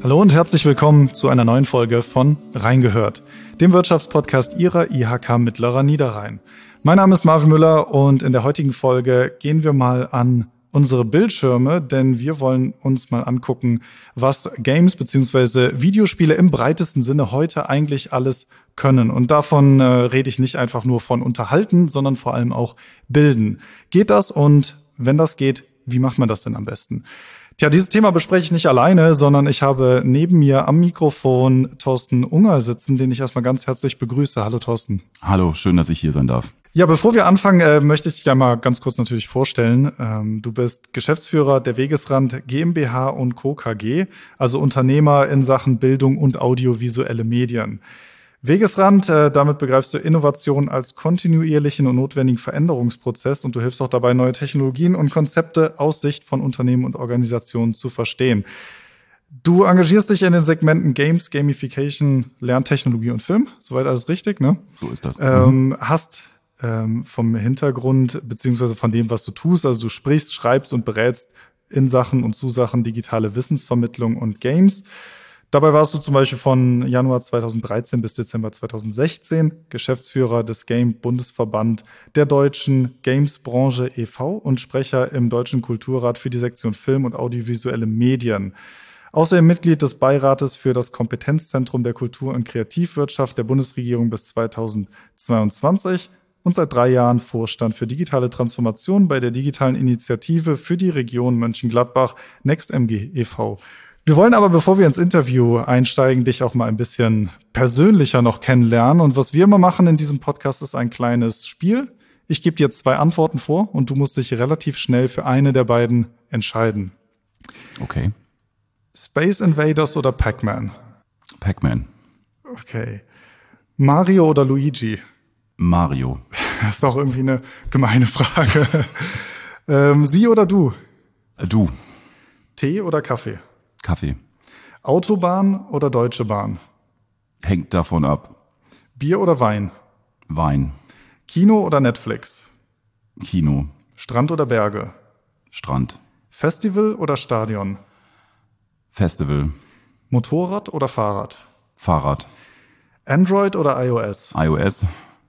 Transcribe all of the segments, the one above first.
Hallo und herzlich willkommen zu einer neuen Folge von Reingehört, dem Wirtschaftspodcast Ihrer IHK Mittlerer Niederrhein. Mein Name ist Marvin Müller und in der heutigen Folge gehen wir mal an unsere Bildschirme, denn wir wollen uns mal angucken, was Games beziehungsweise Videospiele im breitesten Sinne heute eigentlich alles können. Und davon äh, rede ich nicht einfach nur von unterhalten, sondern vor allem auch bilden. Geht das? Und wenn das geht, wie macht man das denn am besten? Tja, dieses Thema bespreche ich nicht alleine, sondern ich habe neben mir am Mikrofon Thorsten Unger sitzen, den ich erstmal ganz herzlich begrüße. Hallo Thorsten. Hallo, schön, dass ich hier sein darf. Ja, bevor wir anfangen, äh, möchte ich dich einmal ganz kurz natürlich vorstellen. Ähm, du bist Geschäftsführer der Wegesrand GmbH und Co. KG, also Unternehmer in Sachen Bildung und audiovisuelle Medien. Wegesrand, äh, damit begreifst du Innovation als kontinuierlichen und notwendigen Veränderungsprozess und du hilfst auch dabei, neue Technologien und Konzepte aus Sicht von Unternehmen und Organisationen zu verstehen. Du engagierst dich in den Segmenten Games, Gamification, Lerntechnologie und Film. Soweit alles richtig, ne? So ist das. Ähm, hast ähm, vom Hintergrund beziehungsweise von dem, was du tust, also du sprichst, schreibst und berätst in Sachen und zu Sachen digitale Wissensvermittlung und Games. Dabei warst du zum Beispiel von Januar 2013 bis Dezember 2016 Geschäftsführer des Game Bundesverband der deutschen Games-Branche e.V. und Sprecher im Deutschen Kulturrat für die Sektion Film und audiovisuelle Medien. Außerdem Mitglied des Beirates für das Kompetenzzentrum der Kultur- und Kreativwirtschaft der Bundesregierung bis 2022 und seit drei Jahren Vorstand für digitale Transformation bei der digitalen Initiative für die Region Mönchengladbach NextMG e.V. Wir wollen aber, bevor wir ins Interview einsteigen, dich auch mal ein bisschen persönlicher noch kennenlernen. Und was wir immer machen in diesem Podcast ist ein kleines Spiel. Ich gebe dir zwei Antworten vor und du musst dich relativ schnell für eine der beiden entscheiden. Okay. Space Invaders oder Pac-Man? Pac-Man. Okay. Mario oder Luigi? Mario. Das ist auch irgendwie eine gemeine Frage. ähm, Sie oder du? Du. Tee oder Kaffee? Kaffee. Autobahn oder Deutsche Bahn? Hängt davon ab. Bier oder Wein? Wein. Kino oder Netflix? Kino. Strand oder Berge? Strand. Festival oder Stadion? Festival. Motorrad oder Fahrrad? Fahrrad. Android oder iOS? iOS.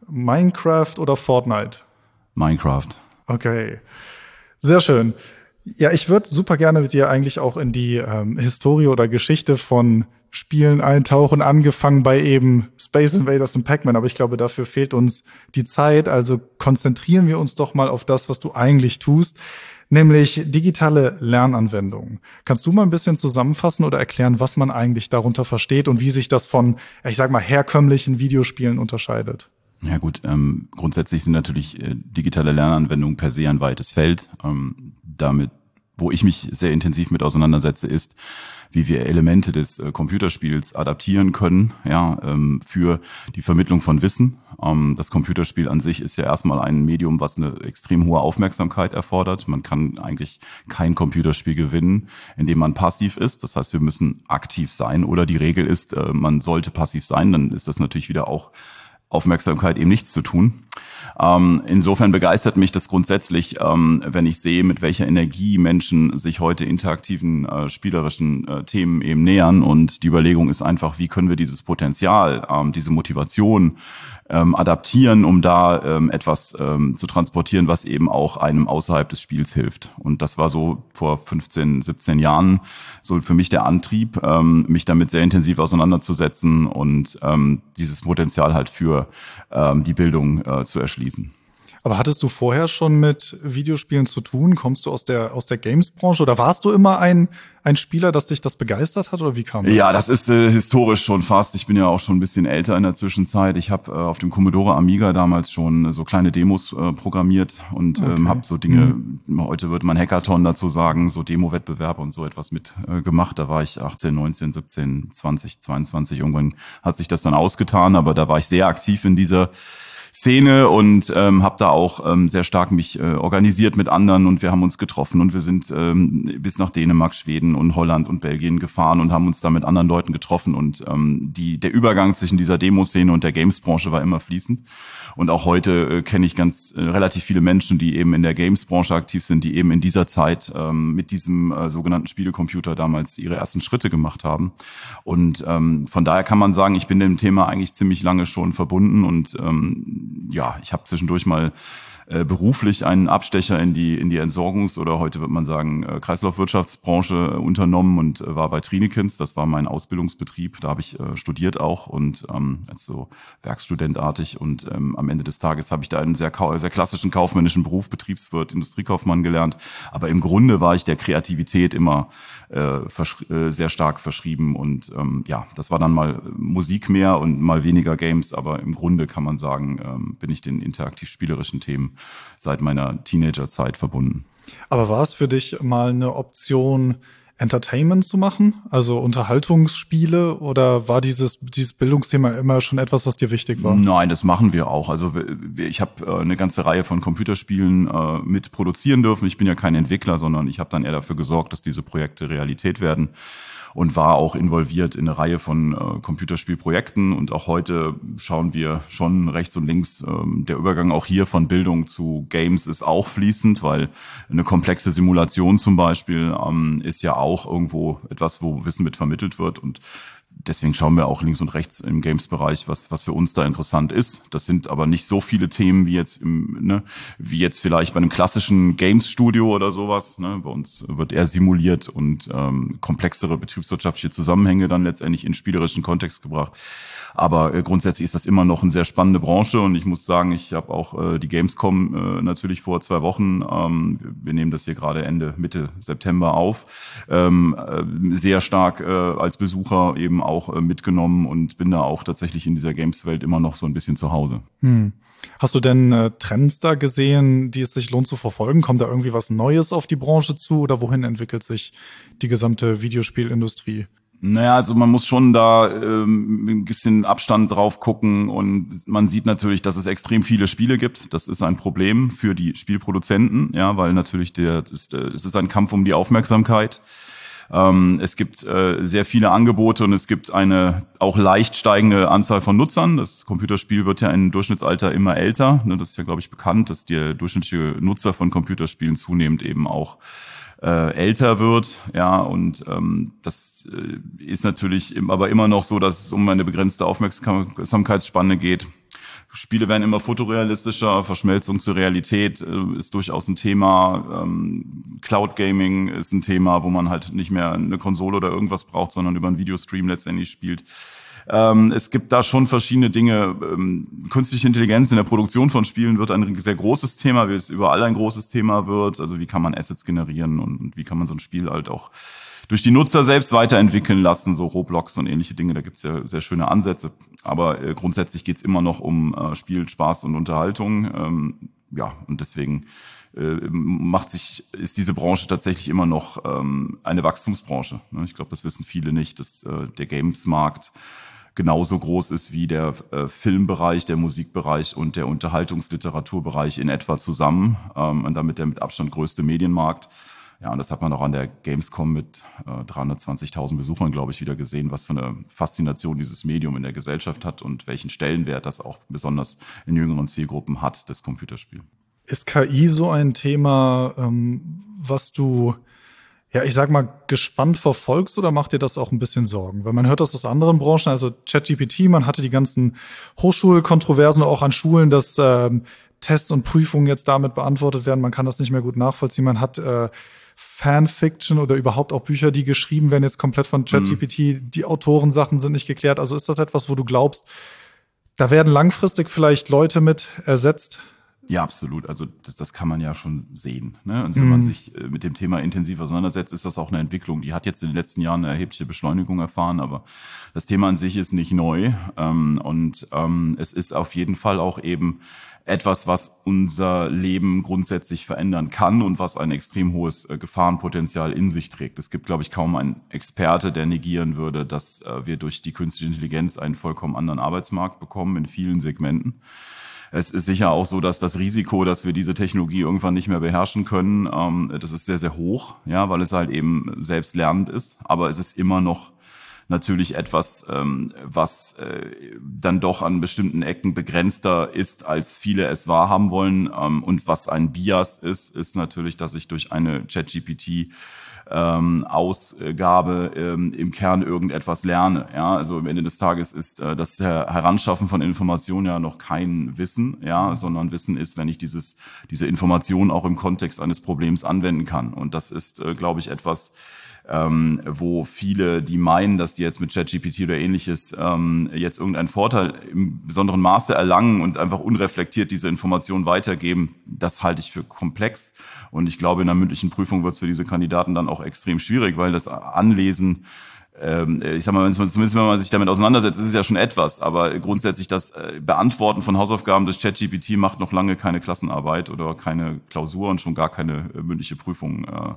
Minecraft oder Fortnite? Minecraft. Okay. Sehr schön. Ja, ich würde super gerne mit dir eigentlich auch in die ähm, Historie oder Geschichte von Spielen eintauchen, angefangen bei eben Space Invaders und Pac-Man, aber ich glaube, dafür fehlt uns die Zeit. Also konzentrieren wir uns doch mal auf das, was du eigentlich tust, nämlich digitale Lernanwendungen. Kannst du mal ein bisschen zusammenfassen oder erklären, was man eigentlich darunter versteht und wie sich das von, ich sag mal, herkömmlichen Videospielen unterscheidet? Ja gut, ähm, grundsätzlich sind natürlich äh, digitale Lernanwendungen per se ein weites Feld. Ähm, damit, wo ich mich sehr intensiv mit auseinandersetze, ist, wie wir Elemente des äh, Computerspiels adaptieren können, ja, ähm, für die Vermittlung von Wissen. Ähm, das Computerspiel an sich ist ja erstmal ein Medium, was eine extrem hohe Aufmerksamkeit erfordert. Man kann eigentlich kein Computerspiel gewinnen, indem man passiv ist. Das heißt, wir müssen aktiv sein. Oder die Regel ist, äh, man sollte passiv sein. Dann ist das natürlich wieder auch Aufmerksamkeit eben nichts zu tun. Ähm, insofern begeistert mich das grundsätzlich, ähm, wenn ich sehe, mit welcher Energie Menschen sich heute interaktiven, äh, spielerischen äh, Themen eben nähern. Und die Überlegung ist einfach, wie können wir dieses Potenzial, ähm, diese Motivation ähm, adaptieren, um da ähm, etwas ähm, zu transportieren, was eben auch einem außerhalb des Spiels hilft. Und das war so vor 15, 17 Jahren so für mich der Antrieb, ähm, mich damit sehr intensiv auseinanderzusetzen und ähm, dieses Potenzial halt für ähm, die Bildung äh, zu erschließen. Aber hattest du vorher schon mit Videospielen zu tun? Kommst du aus der, aus der Games-Branche oder warst du immer ein, ein Spieler, das dich das begeistert hat oder wie kam das? Ja, das ist äh, historisch schon fast. Ich bin ja auch schon ein bisschen älter in der Zwischenzeit. Ich habe äh, auf dem Commodore Amiga damals schon äh, so kleine Demos äh, programmiert und Okay. ähm, habe so Dinge, heute würde man Hackathon dazu sagen, so Demo-Wettbewerbe und so etwas mit äh, gemacht. Da war ich 18, 19, 17, 20, 22. Irgendwann hat sich das dann ausgetan, aber da war ich sehr aktiv in dieser Szene und ähm, habe da auch ähm, sehr stark mich äh, organisiert mit anderen und wir haben uns getroffen und wir sind ähm, bis nach Dänemark, Schweden und Holland und Belgien gefahren und haben uns da mit anderen Leuten getroffen und ähm, die der Übergang zwischen dieser Demoszene und der Games-Branche war immer fließend und auch heute äh, kenne ich ganz äh, relativ viele Menschen, die eben in der Games-Branche aktiv sind, die eben in dieser Zeit ähm, mit diesem äh, sogenannten Spielecomputer damals ihre ersten Schritte gemacht haben. Und ähm, von daher kann man sagen, ich bin dem Thema eigentlich ziemlich lange schon verbunden. Und ähm, ja, ich habe zwischendurch mal äh, beruflich einen Abstecher in die in die Entsorgungs- oder heute wird man sagen äh, Kreislaufwirtschaftsbranche äh, unternommen und äh, war bei Trinikins. Das war mein Ausbildungsbetrieb. Da habe ich äh, studiert auch und ähm, als so Werkstudentartig und ähm, am Ende des Tages habe ich da einen sehr sehr klassischen kaufmännischen Beruf Betriebswirt, Industriekaufmann gelernt. Aber im Grunde war ich der Kreativität immer äh, äh, sehr stark verschrieben und ähm, ja, das war dann mal Musik mehr und mal weniger Games. Aber im Grunde kann man sagen, ähm, bin ich den interaktiv spielerischen Themen seit meiner Teenagerzeit verbunden. Aber war es für dich mal eine Option, Entertainment zu machen, also Unterhaltungsspiele, oder war dieses, dieses Bildungsthema immer schon etwas, was dir wichtig war? Nein, das machen wir auch. Also ich habe äh, eine ganze Reihe von Computerspielen äh, mit produzieren dürfen. Ich bin ja kein Entwickler, sondern ich habe dann eher dafür gesorgt, dass diese Projekte Realität werden und war auch involviert in eine Reihe von äh, Computerspielprojekten. Und auch heute schauen wir schon rechts und links. Ähm, der Übergang auch hier von Bildung zu Games ist auch fließend, weil eine komplexe Simulation zum Beispiel ähm, ist ja auch irgendwo etwas, wo Wissen mit vermittelt wird. Und deswegen schauen wir auch links und rechts im Games-Bereich, was, was für uns da interessant ist. Das sind aber nicht so viele Themen wie jetzt im, ne, wie jetzt vielleicht bei einem klassischen Games-Studio oder sowas. Ne. Bei uns wird eher simuliert und ähm, komplexere betriebswirtschaftliche Zusammenhänge dann letztendlich in spielerischen Kontext gebracht. Aber äh, grundsätzlich ist das immer noch eine sehr spannende Branche und ich muss sagen, ich habe auch äh, die Gamescom äh, natürlich vor zwei Wochen, ähm, wir nehmen das hier gerade Ende, Mitte September auf, ähm, äh, sehr stark äh, als Besucher eben auch äh, mitgenommen und bin da auch tatsächlich in dieser Games-Welt immer noch so ein bisschen zu Hause. Hm. Hast du denn äh, Trends da gesehen, die es sich lohnt zu verfolgen? Kommt da irgendwie was Neues auf die Branche zu oder wohin entwickelt sich die gesamte Videospielindustrie? Naja, also man muss schon da ähm, ein bisschen Abstand drauf gucken und man sieht natürlich, dass es extrem viele Spiele gibt. Das ist ein Problem für die Spielproduzenten, ja, weil natürlich der, es ist ein Kampf um die Aufmerksamkeit. Ähm, es gibt äh, sehr viele Angebote und es gibt eine auch leicht steigende Anzahl von Nutzern. Das Computerspiel wird ja im Durchschnittsalter immer älter. Ne, das ist ja, glaube ich, bekannt, dass der durchschnittliche Nutzer von Computerspielen zunehmend eben auch äh, älter wird, ja, und ähm, das äh, ist natürlich aber immer noch so, dass es um eine begrenzte Aufmerksamkeitsspanne geht. Spiele werden immer fotorealistischer, Verschmelzung zur Realität äh, ist durchaus ein Thema. Ähm, Cloud Gaming ist ein Thema, wo man halt nicht mehr eine Konsole oder irgendwas braucht, sondern über einen Videostream letztendlich spielt. Ähm, es gibt da schon verschiedene Dinge. Ähm, künstliche Intelligenz in der Produktion von Spielen wird ein sehr großes Thema, wie es überall ein großes Thema wird. Also wie kann man Assets generieren und, und wie kann man so ein Spiel halt auch durch die Nutzer selbst weiterentwickeln lassen, so Roblox und ähnliche Dinge. Da gibt's ja sehr schöne Ansätze. Aber äh, grundsätzlich geht's immer noch um äh, Spiel, Spaß und Unterhaltung. Ähm, ja, und deswegen äh, macht sich, ist diese Branche tatsächlich immer noch ähm, eine Wachstumsbranche. Ne? Ich glaube, das wissen viele nicht, dass äh, der Games-Markt genauso groß ist wie der äh, Filmbereich, der Musikbereich und der Unterhaltungsliteraturbereich in etwa zusammen ähm, und damit der mit Abstand größte Medienmarkt. Ja, und das hat man auch an der Gamescom mit äh, 320.000 Besuchern, glaube ich, wieder gesehen, was für eine Faszination dieses Medium in der Gesellschaft hat und welchen Stellenwert das auch besonders in jüngeren Zielgruppen hat, das Computerspiel. Ist KI so ein Thema, ähm, was du ja, ich sag mal, gespannt verfolgst oder macht dir das auch ein bisschen Sorgen? Weil man hört das aus anderen Branchen, also ChatGPT, man hatte die ganzen Hochschulkontroversen auch an Schulen, dass ähm, Tests und Prüfungen jetzt damit beantwortet werden. Man kann das nicht mehr gut nachvollziehen. Man hat äh, Fanfiction oder überhaupt auch Bücher, die geschrieben werden, jetzt komplett von ChatGPT. Mhm. Die Autorensachen sind nicht geklärt. Also ist das etwas, wo du glaubst, da werden langfristig vielleicht Leute mit ersetzt? Ja, absolut. Also das, das kann man ja schon sehen. Ne? Und wenn mhm. man sich äh, mit dem Thema intensiv auseinandersetzt, ist das auch eine Entwicklung. Die hat jetzt in den letzten Jahren eine erhebliche Beschleunigung erfahren, aber das Thema an sich ist nicht neu. Ähm, und ähm, es ist auf jeden Fall auch eben etwas, was unser Leben grundsätzlich verändern kann und was ein extrem hohes äh, Gefahrenpotenzial in sich trägt. Es gibt, glaube ich, kaum einen Experte, der negieren würde, dass äh, wir durch die künstliche Intelligenz einen vollkommen anderen Arbeitsmarkt bekommen in vielen Segmenten. Es ist sicher auch so, dass das Risiko, dass wir diese Technologie irgendwann nicht mehr beherrschen können, ähm, das ist sehr, sehr hoch, ja, weil es halt eben selbst lernend ist. Aber es ist immer noch natürlich etwas, ähm, was äh, dann doch an bestimmten Ecken begrenzter ist, als viele es wahrhaben wollen. Ähm, und was ein Bias ist, ist natürlich, dass ich durch eine ChatGPT ähm, Ausgabe ähm, im Kern irgendetwas lerne. Ja, also am Ende des Tages ist äh, das Heranschaffen von Informationen ja noch kein Wissen, ja, sondern Wissen ist, wenn ich dieses diese Information auch im Kontext eines Problems anwenden kann. Und das ist, äh, glaube ich, etwas ähm, wo viele, die meinen, dass die jetzt mit ChatGPT oder ähnliches ähm, jetzt irgendeinen Vorteil im besonderen Maße erlangen und einfach unreflektiert diese Informationen weitergeben, das halte ich für komplex. Und ich glaube, in der mündlichen Prüfung wird es für diese Kandidaten dann auch extrem schwierig, weil das Anlesen ähm, ich sag mal, zumindest wenn man sich damit auseinandersetzt, ist es ja schon etwas, aber grundsätzlich das äh, Beantworten von Hausaufgaben durch ChatGPT macht noch lange keine Klassenarbeit oder keine Klausur und schon gar keine äh, mündliche Prüfung äh,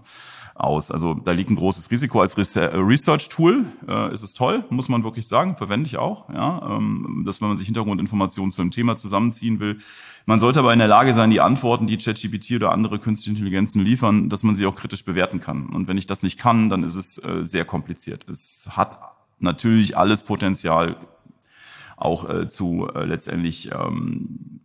aus. Also da liegt ein großes Risiko. Als äh, Research-Tool äh, ist es toll, muss man wirklich sagen, verwende ich auch, ja, ähm, dass wenn man sich Hintergrundinformationen zu einem Thema zusammenziehen will. Man sollte aber in der Lage sein, die Antworten, die ChatGPT oder andere künstliche Intelligenzen liefern, dass man sie auch kritisch bewerten kann. Und wenn ich das nicht kann, dann ist es äh, sehr kompliziert. Es hat natürlich alles Potenzial, auch äh, zu äh, letztendlich ähm,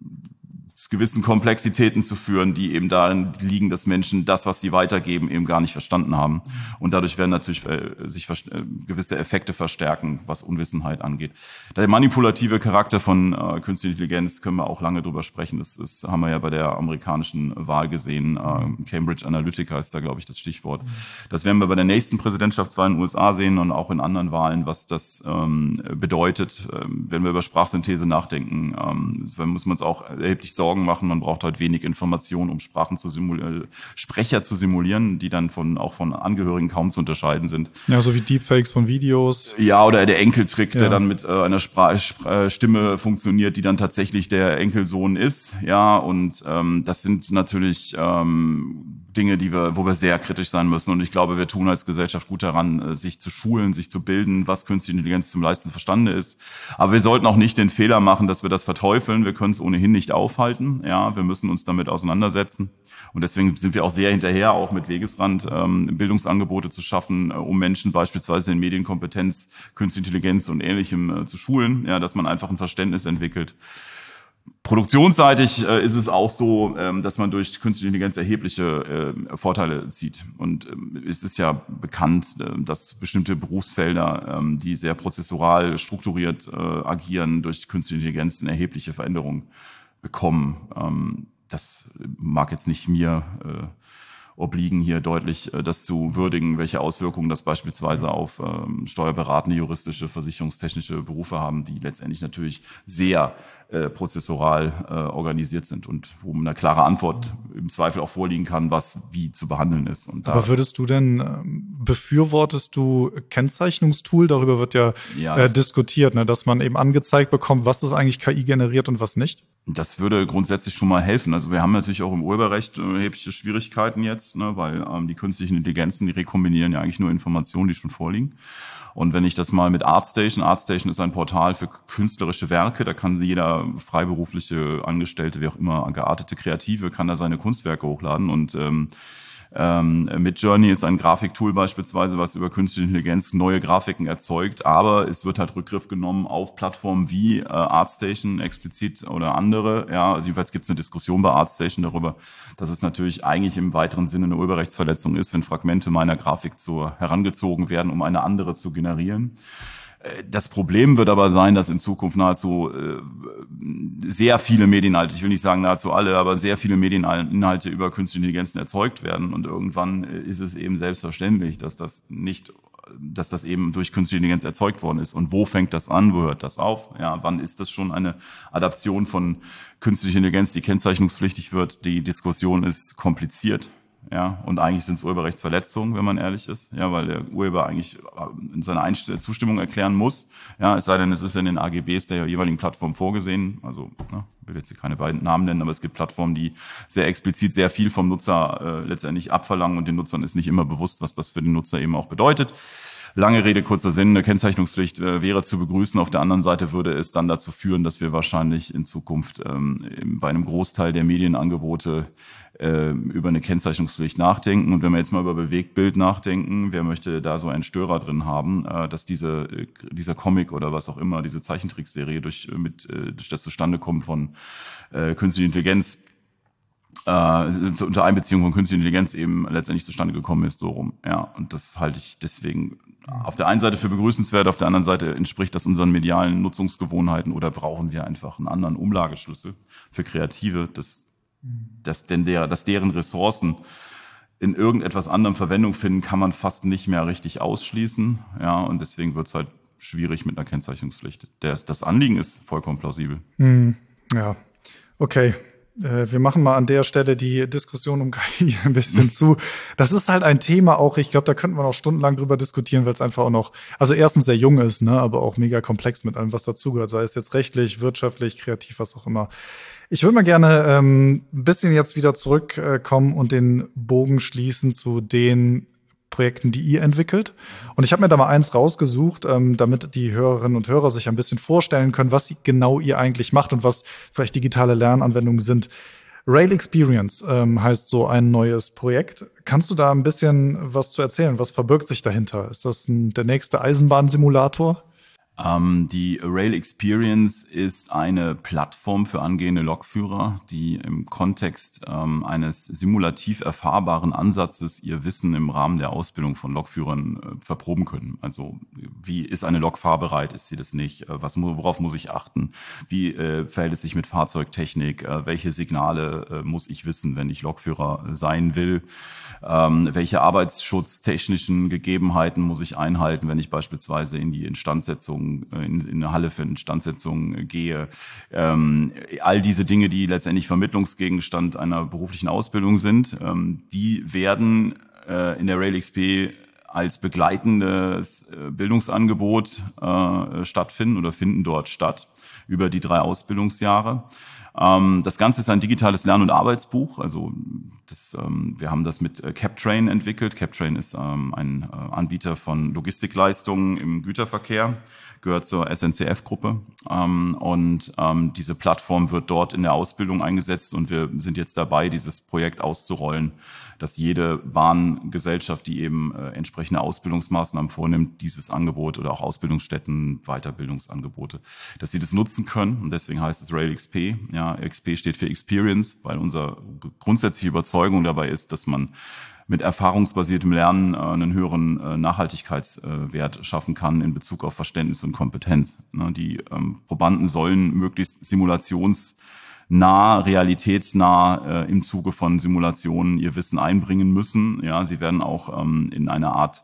gewissen Komplexitäten zu führen, die eben darin liegen, dass Menschen das, was sie weitergeben, eben gar nicht verstanden haben. Und dadurch werden natürlich äh, sich äh, gewisse Effekte verstärken, was Unwissenheit angeht. Der manipulative Charakter von äh, künstlicher Intelligenz können wir auch lange drüber sprechen. Das, das haben wir ja bei der amerikanischen Wahl gesehen. Äh, Cambridge Analytica ist da, glaube ich, das Stichwort. Das werden wir bei der nächsten Präsidentschaftswahl in den USA sehen und auch in anderen Wahlen, was das ähm, bedeutet. Ähm, wenn wir über Sprachsynthese nachdenken, ähm, muss man uns auch erheblich Sorgen Sorgen machen. Man braucht halt wenig Informationen, um Sprachen zu simulieren, äh, Sprecher zu simulieren, die dann von auch von Angehörigen kaum zu unterscheiden sind. Ja, so wie Deepfakes von Videos. Ja, oder der Enkeltrick, ja. der dann mit äh, einer Spra Spr Stimme funktioniert, die dann tatsächlich der Enkelsohn ist. Ja, und ähm, das sind natürlich ähm, Dinge, die wir, wo wir sehr kritisch sein müssen. Und ich glaube, wir tun als Gesellschaft gut daran, äh, sich zu schulen, sich zu bilden, was künstliche Intelligenz zum Leisten verstande ist. Aber wir sollten auch nicht den Fehler machen, dass wir das verteufeln. Wir können es ohnehin nicht aufhalten. Ja, wir müssen uns damit auseinandersetzen. Und deswegen sind wir auch sehr hinterher, auch mit Wegesrand ähm, Bildungsangebote zu schaffen, äh, um Menschen beispielsweise in Medienkompetenz, Künstliche Intelligenz und Ähnlichem äh, zu schulen, ja, dass man einfach ein Verständnis entwickelt Produktionsseitig äh, ist es auch so, ähm, dass man durch künstliche Intelligenz erhebliche äh, Vorteile zieht. Und ähm, es ist ja bekannt, äh, dass bestimmte Berufsfelder, ähm, die sehr prozessoral strukturiert äh, agieren, durch künstliche Intelligenz eine erhebliche Veränderung bekommen. Ähm, das mag jetzt nicht mir äh, obliegen, hier deutlich äh, das zu würdigen, welche Auswirkungen das beispielsweise auf ähm, steuerberatende, juristische, versicherungstechnische Berufe haben, die letztendlich natürlich sehr äh, prozessoral äh, organisiert sind und wo eine klare Antwort im Zweifel auch vorliegen kann, was wie zu behandeln ist. Und Aber würdest du denn, ähm, befürwortest du Kennzeichnungstool? Darüber wird ja, ja äh, diskutiert, ne? dass man eben angezeigt bekommt, was ist eigentlich KI generiert und was nicht? Das würde grundsätzlich schon mal helfen. Also wir haben natürlich auch im Urheberrecht äh, erhebliche Schwierigkeiten jetzt, ne? weil ähm, die künstlichen Intelligenzen, die rekombinieren ja eigentlich nur Informationen, die schon vorliegen. Und wenn ich das mal mit ArtStation, ArtStation ist ein Portal für künstlerische Werke, da kann jeder freiberufliche Angestellte, wie auch immer, geartete Kreative, kann da seine Kunstwerke hochladen. Und ähm, ähm, Midjourney ist ein Grafiktool beispielsweise, was über künstliche Intelligenz neue Grafiken erzeugt, aber es wird halt Rückgriff genommen auf Plattformen wie äh, ArtStation explizit oder andere. Ja, also jedenfalls gibt es eine Diskussion bei ArtStation darüber, dass es natürlich eigentlich im weiteren Sinne eine Urheberrechtsverletzung ist, wenn Fragmente meiner Grafik zu, herangezogen werden, um eine andere zu generieren. Äh, das Problem wird aber sein, dass in Zukunft nahezu äh, sehr viele Medieninhalte, ich will nicht sagen nahezu alle, aber sehr viele Medieninhalte über künstliche Intelligenzen erzeugt werden. Und irgendwann äh, ist es eben selbstverständlich, dass das nicht, dass das eben durch künstliche Intelligenz erzeugt worden ist. Und wo fängt das an? Wo hört das auf? Ja, wann ist das schon eine Adaption von künstlicher Intelligenz, die kennzeichnungspflichtig wird? Die Diskussion ist kompliziert. Ja, und eigentlich sind es Urheberrechtsverletzungen, wenn man ehrlich ist, ja, weil der Urheber eigentlich in seiner Einst Zustimmung erklären muss. Ja, es sei denn, es ist in den AGBs der jeweiligen Plattform vorgesehen. Also, ne, will jetzt hier keine beiden Namen nennen, aber es gibt Plattformen, die sehr explizit sehr viel vom Nutzer äh, letztendlich abverlangen und den Nutzern ist nicht immer bewusst, was das für den Nutzer eben auch bedeutet. Lange Rede, kurzer Sinn, eine Kennzeichnungspflicht äh, wäre zu begrüßen. Auf der anderen Seite würde es dann dazu führen, dass wir wahrscheinlich in Zukunft ähm, bei einem Großteil der Medienangebote äh, über eine Kennzeichnungspflicht nachdenken. Und wenn wir jetzt mal über Bewegtbild nachdenken, wer möchte da so einen Störer drin haben, äh, dass diese, äh, dieser Comic oder was auch immer, diese Zeichentrickserie durch, äh, mit, äh, durch das Zustandekommen von äh, künstlicher Intelligenz äh, unter Einbeziehung von künstlicher Intelligenz eben letztendlich zustande gekommen ist, so rum. Ja, und das halte ich deswegen auf der einen Seite für begrüßenswert, auf der anderen Seite entspricht das unseren medialen Nutzungsgewohnheiten oder brauchen wir einfach einen anderen Umlageschlüssel für Kreative, dass, dass, denn der, dass deren Ressourcen in irgendetwas anderem Verwendung finden, kann man fast nicht mehr richtig ausschließen. Ja, und deswegen wird es halt schwierig mit einer Kennzeichnungspflicht. Der, das Anliegen ist vollkommen plausibel. Hm, ja, okay. Äh, wir machen mal an der Stelle die Diskussion um KI ein bisschen zu. Das ist halt ein Thema auch, ich glaube, da könnten wir noch stundenlang drüber diskutieren, weil es einfach auch noch, also erstens sehr jung ist, ne, aber auch mega komplex mit allem, was dazugehört, sei es jetzt rechtlich, wirtschaftlich, kreativ, was auch immer. Ich würde mal gerne ähm, ein bisschen jetzt wieder zurückkommen und den Bogen schließen zu den Projekten, die ihr entwickelt. Und ich habe mir da mal eins rausgesucht, ähm, damit die Hörerinnen und Hörer sich ein bisschen vorstellen können, was genau ihr eigentlich macht und was vielleicht digitale Lernanwendungen sind. Rail Experience ähm, heißt so ein neues Projekt. Kannst du da ein bisschen was zu erzählen? Was verbirgt sich dahinter? Ist das ein, der nächste Eisenbahnsimulator? Ähm, die Rail Experience ist eine Plattform für angehende Lokführer, die im Kontext ähm, eines simulativ erfahrbaren Ansatzes ihr Wissen im Rahmen der Ausbildung von Lokführern äh, verproben können. Also wie ist eine Lok fahrbereit, ist sie das nicht? Äh, was, worauf muss ich achten? Wie äh, verhält es sich mit Fahrzeugtechnik? Äh, welche Signale äh, muss ich wissen, wenn ich Lokführer sein will? Ähm, welche arbeitsschutztechnischen Gegebenheiten muss ich einhalten, wenn ich beispielsweise in die Instandsetzung, äh, in, in eine Halle für Instandsetzung gehe? Ähm, all diese Dinge, die letztendlich Vermittlungsgegenstand einer beruflichen Ausbildung sind, ähm, die werden äh, in der Rail XP als begleitendes äh, Bildungsangebot äh, stattfinden oder finden dort statt über die drei Ausbildungsjahre. Ähm, das Ganze ist ein digitales Lern- und Arbeitsbuch. Also das, ähm, wir haben das mit äh, CapTrain entwickelt. CapTrain ist ähm, ein äh, Anbieter von Logistikleistungen im Güterverkehr gehört zur SNCF-Gruppe. Und diese Plattform wird dort in der Ausbildung eingesetzt und wir sind jetzt dabei, dieses Projekt auszurollen, dass jede Bahngesellschaft, die eben äh, entsprechende Ausbildungsmaßnahmen vornimmt, dieses Angebot oder auch Ausbildungsstätten, Weiterbildungsangebote, dass sie das nutzen können. Und deswegen heißt es Rail XP. Ja, XP steht für Experience, weil unsere grundsätzliche Überzeugung dabei ist, dass man mit erfahrungsbasiertem Lernen äh, einen höheren äh, Nachhaltigkeitswert schaffen kann in Bezug auf Verständnis und Kompetenz. Ne, die ähm, Probanden sollen möglichst simulationsnah, realitätsnah äh, im Zuge von Simulationen ihr Wissen einbringen müssen. Ja, sie werden auch ähm, in einer Art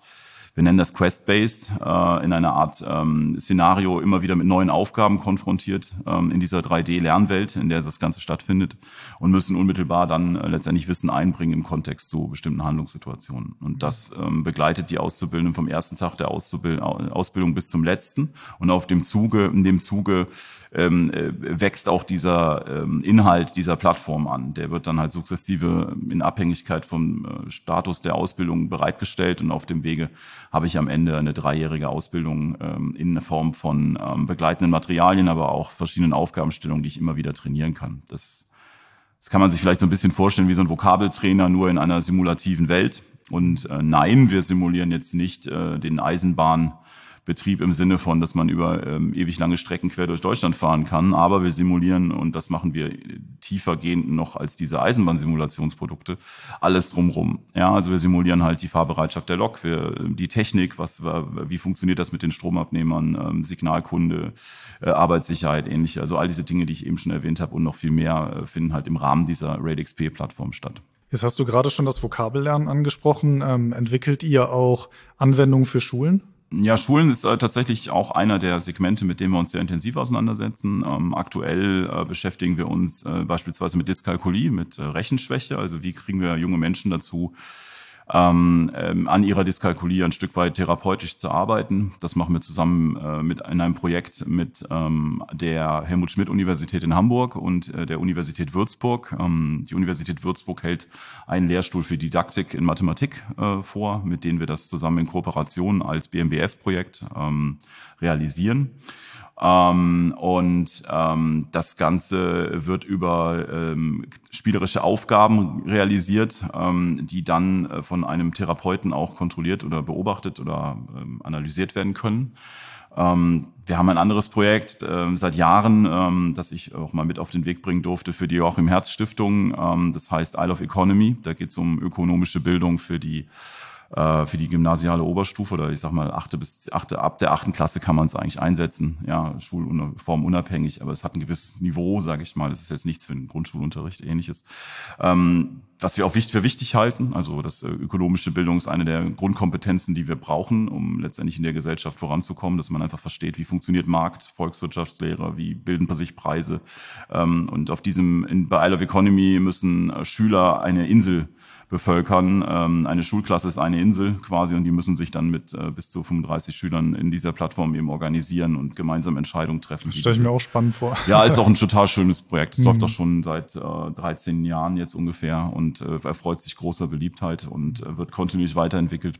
wir nennen das Quest-Based, äh, in einer Art ähm, Szenario immer wieder mit neuen Aufgaben konfrontiert ähm, in dieser 3D-Lernwelt, in der das Ganze stattfindet und müssen unmittelbar dann äh, letztendlich Wissen einbringen im Kontext zu bestimmten Handlungssituationen. Und das ähm, begleitet die Auszubildenden vom ersten Tag der Auszubild Ausbildung bis zum letzten. Und auf dem Zuge, in dem Zuge ähm, äh, wächst auch dieser ähm, Inhalt dieser Plattform an. Der wird dann halt sukzessive in Abhängigkeit vom äh, Status der Ausbildung bereitgestellt und auf dem Wege habe ich am Ende eine dreijährige Ausbildung ähm, in Form von ähm, begleitenden Materialien, aber auch verschiedenen Aufgabenstellungen, die ich immer wieder trainieren kann. Das, das kann man sich vielleicht so ein bisschen vorstellen wie so ein Vokabeltrainer nur in einer simulativen Welt. Und äh, nein, wir simulieren jetzt nicht äh, den Eisenbahn Betrieb im Sinne von, dass man über ähm, ewig lange Strecken quer durch Deutschland fahren kann. Aber wir simulieren, und das machen wir tiefergehend noch als diese Eisenbahnsimulationsprodukte, alles drumrum. Ja, also wir simulieren halt die Fahrbereitschaft der Lok, wir, die Technik, was, wie funktioniert das mit den Stromabnehmern, ähm, Signalkunde, äh, Arbeitssicherheit, ähnliche. Also all diese Dinge, die ich eben schon erwähnt habe und noch viel mehr, äh, finden halt im Rahmen dieser RaidXP-Plattform statt. Jetzt hast du gerade schon das Vokabellernen angesprochen. Ähm, entwickelt ihr auch Anwendungen für Schulen? Ja, Schulen ist äh, tatsächlich auch einer der Segmente, mit denen wir uns sehr intensiv auseinandersetzen. Ähm, aktuell äh, beschäftigen wir uns äh, beispielsweise mit Dyskalkulie, mit äh, Rechenschwäche. Also wie kriegen wir junge Menschen dazu, ähm, ähm, an ihrer Dyskalkulie ein Stück weit therapeutisch zu arbeiten. Das machen wir zusammen äh, mit in einem Projekt mit ähm, der Helmut Schmidt Universität in Hamburg und äh, der Universität Würzburg. Ähm, die Universität Würzburg hält einen Lehrstuhl für Didaktik in Mathematik äh, vor, mit denen wir das zusammen in Kooperation als BMBF-Projekt ähm, realisieren. Ähm, und ähm, das Ganze wird über ähm, spielerische Aufgaben realisiert, ähm, die dann äh, von einem Therapeuten auch kontrolliert oder beobachtet oder ähm, analysiert werden können. Ähm, wir haben ein anderes Projekt äh, seit Jahren, ähm, das ich auch mal mit auf den Weg bringen durfte für die Joachim Herz Stiftung. Ähm, das heißt Isle of Economy. Da geht es um ökonomische Bildung für die äh, für die gymnasiale Oberstufe oder ich sag mal achte bis achte ab der achten Klasse kann man es eigentlich einsetzen, ja Schulform unabhängig, aber es hat ein gewisses Niveau, sage ich mal. Es ist jetzt nichts für den Grundschulunterricht, ähnliches. Ähm, was wir auch für wichtig halten, also das äh, ökonomische Bildung ist eine der Grundkompetenzen, die wir brauchen, um letztendlich in der Gesellschaft voranzukommen, dass man einfach versteht, wie funktioniert Markt, Volkswirtschaftslehre, wie bilden sich Preise. Ähm, und auf diesem, in, bei Isle of Economy müssen äh, Schüler eine Insel bevölkern. Ähm, eine Schulklasse ist eine Insel quasi und die müssen sich dann mit äh, bis zu 35 Schülern in dieser Plattform eben organisieren und gemeinsam Entscheidungen treffen. Das stelle ich mir auch spannend vor. Ja, ist auch ein total schönes Projekt. Es mhm. läuft auch schon seit äh, 13 Jahren jetzt ungefähr und äh, erfreut sich großer Beliebtheit und äh, wird kontinuierlich weiterentwickelt.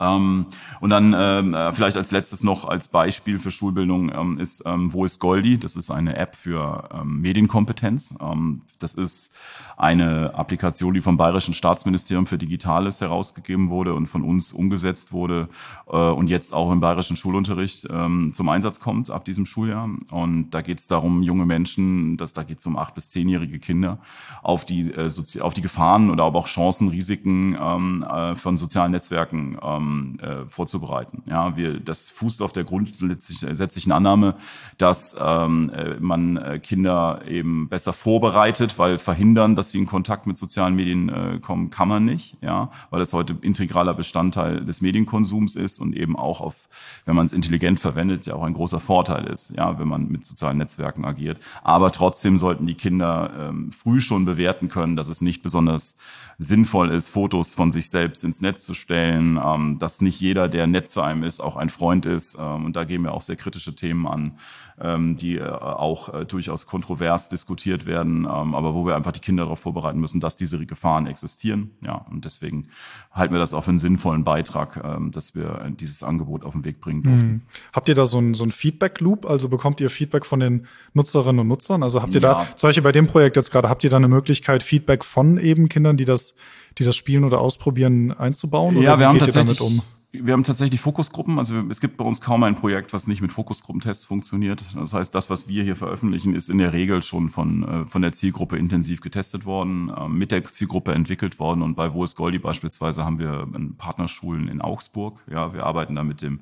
Ähm, und dann ähm, äh, vielleicht als letztes noch als Beispiel für Schulbildung ähm, ist ähm, Wo ist Goldi? Das ist eine App für ähm, Medienkompetenz. Ähm, das ist eine Applikation, die vom Bayerischen Staatsministerium für Digitales herausgegeben wurde und von uns umgesetzt wurde äh, und jetzt auch im bayerischen Schulunterricht ähm, zum Einsatz kommt ab diesem Schuljahr. Und da geht es darum, junge Menschen, dass da geht es um acht bis zehnjährige Kinder, auf die äh, auf die Gefahren oder aber auch Chancen, Risiken ähm, äh, von sozialen Netzwerken ähm, äh, vorzubereiten. Ja, wir das fußt auf der grundsätzlichen Annahme, dass ähm, äh, man äh, Kinder eben besser vorbereitet, weil verhindern, dass sie in Kontakt mit sozialen Medien äh, kommen, kann man nicht, ja, weil es heute integraler Bestandteil des Medienkonsums ist und eben auch auf, wenn man es intelligent verwendet, ja auch ein großer Vorteil ist, ja, wenn man mit sozialen Netzwerken agiert. Aber trotzdem sollten die Kinder ähm, früh schon bewerten können, dass es nicht besonders sinnvoll ist, Fotos von sich selbst ins Netz zu stellen, ähm, dass nicht jeder, der nett zu einem ist, auch ein Freund ist. Ähm, und da gehen wir auch sehr kritische Themen an, ähm, die äh, auch äh, durchaus kontrovers diskutiert werden, ähm, aber wo wir einfach die Kinder darauf vorbereiten müssen, dass diese Gefahren existieren. Ja, und deswegen halten wir das auch für einen sinnvollen Beitrag, ähm, dass wir äh, dieses Angebot auf den Weg bringen durften. Mhm. Habt ihr da so ein, so ein Feedback-Loop? Also bekommt ihr Feedback von den Nutzerinnen und Nutzern? Also habt ihr ja. da, zum Beispiel bei dem Projekt jetzt gerade, habt ihr da eine Möglichkeit, Feedback von eben Kindern, die das, die das spielen oder ausprobieren, einzubauen? Ja, wir haben tatsächlich, um? wir haben tatsächlich Fokusgruppen. Also es gibt bei uns kaum ein Projekt, was nicht mit Fokusgruppentests funktioniert. Das heißt, das, was wir hier veröffentlichen, ist in der Regel schon von, äh, von der Zielgruppe intensiv getestet worden, äh, mit der Zielgruppe entwickelt worden. Und bei Wo ist Goldi beispielsweise haben wir Partnerschulen in Augsburg. Ja, wir arbeiten da mit dem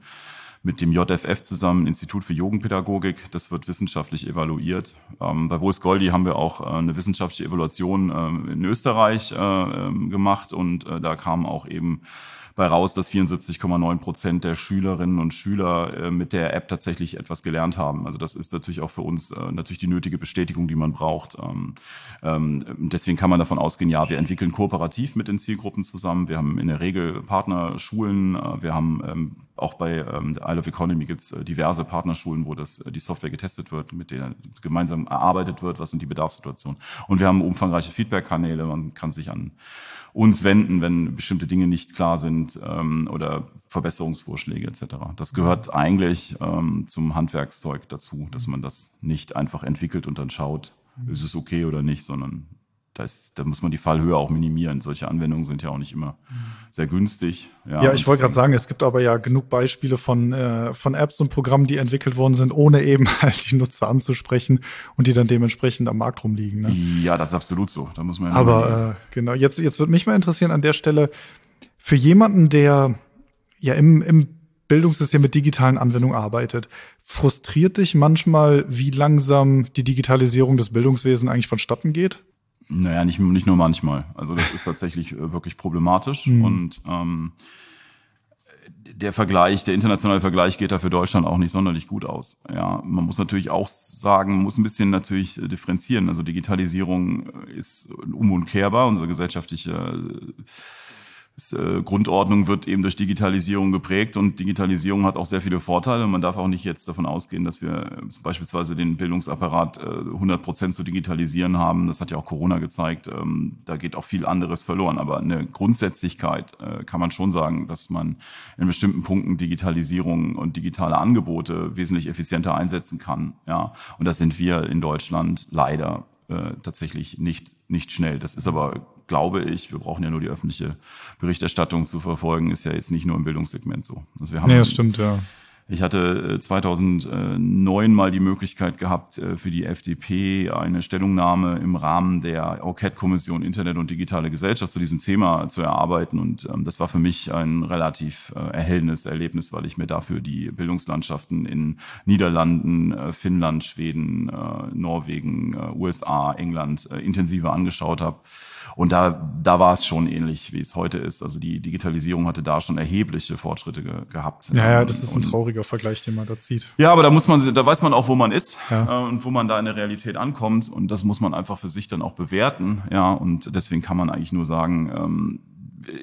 mit dem JFF zusammen, Institut für Jugendpädagogik. Das wird wissenschaftlich evaluiert. Ähm, bei ist Goldi haben wir auch äh, eine wissenschaftliche Evaluation ähm, in Österreich äh, ähm, gemacht und äh, da kam auch eben bei raus, dass 74,9 Prozent der Schülerinnen und Schüler äh, mit der App tatsächlich etwas gelernt haben. Also das ist natürlich auch für uns äh, natürlich die nötige Bestätigung, die man braucht. Ähm, ähm, deswegen kann man davon ausgehen, ja, wir entwickeln kooperativ mit den Zielgruppen zusammen. Wir haben in der Regel Partnerschulen. Äh, wir haben ähm, auch bei ähm, Isle of Economy gibt es äh, diverse Partnerschulen, wo das, äh, die Software getestet wird, mit denen gemeinsam erarbeitet wird, was sind die Bedarfssituationen. Und wir haben umfangreiche Feedback-Kanäle. Man kann sich an uns wenden, wenn bestimmte Dinge nicht klar sind ähm, oder Verbesserungsvorschläge etc. Das gehört eigentlich ähm, zum Handwerkszeug dazu, dass man das nicht einfach entwickelt und dann schaut, ist es okay oder nicht, sondern da, ist, da muss man die Fallhöhe auch minimieren. Solche Anwendungen sind ja auch nicht immer sehr günstig. Ja, ja ich wollte gerade sagen, es gibt aber ja genug Beispiele von, äh, von Apps und Programmen, die entwickelt worden sind, ohne eben halt die Nutzer anzusprechen und die dann dementsprechend am Markt rumliegen. Ne? Ja, das ist absolut so. Da muss man ja aber äh, genau, jetzt, jetzt würde mich mal interessieren an der Stelle, für jemanden, der ja im, im Bildungssystem mit digitalen Anwendungen arbeitet, frustriert dich manchmal, wie langsam die Digitalisierung des Bildungswesens eigentlich vonstatten geht? Naja, nicht, nicht nur manchmal. Also das ist tatsächlich äh, wirklich problematisch. Mhm. Und ähm, der Vergleich, der internationale Vergleich geht da für Deutschland auch nicht sonderlich gut aus. Ja, man muss natürlich auch sagen, muss ein bisschen natürlich äh, differenzieren. Also Digitalisierung ist unumkehrbar. Unsere gesellschaftliche äh, Grundordnung wird eben durch Digitalisierung geprägt und Digitalisierung hat auch sehr viele Vorteile. Man darf auch nicht jetzt davon ausgehen, dass wir beispielsweise den Bildungsapparat 100 äh, Prozent zu digitalisieren haben. Das hat ja auch Corona gezeigt. Ähm, da geht auch viel anderes verloren. Aber eine Grundsätzlichkeit äh, kann man schon sagen, dass man in bestimmten Punkten Digitalisierung und digitale Angebote wesentlich effizienter einsetzen kann. Ja, und das sind wir in Deutschland leider tatsächlich nicht, nicht schnell. Das ist aber glaube ich, wir brauchen ja nur die öffentliche Berichterstattung zu verfolgen, ist ja jetzt nicht nur im Bildungssegment so. Also wir haben nee, das stimmt, ja. Ich hatte 2009 äh, mal die Möglichkeit gehabt, äh, für die FDP eine Stellungnahme im Rahmen der OCAD-Kommission Internet und digitale Gesellschaft zu diesem Thema zu erarbeiten. Und ähm, das war für mich ein relativ äh, erhellendes Erlebnis, weil ich mir dafür die Bildungslandschaften in Niederlanden, Finnland, Schweden, Norwegen, USA, England intensiver angeschaut habe. Und da, da war es schon ähnlich, wie es heute ist. Also die Digitalisierung hatte da schon erhebliche Fortschritte ge gehabt. Ja, ja, das ist ein trauriger Vergleich, den man da zieht. Ja, aber da muss man, da weiß man auch, wo man ist ja. äh, und wo man da in der Realität ankommt. Und das muss man einfach für sich dann auch bewerten. Ja, und deswegen kann man eigentlich nur sagen, ähm,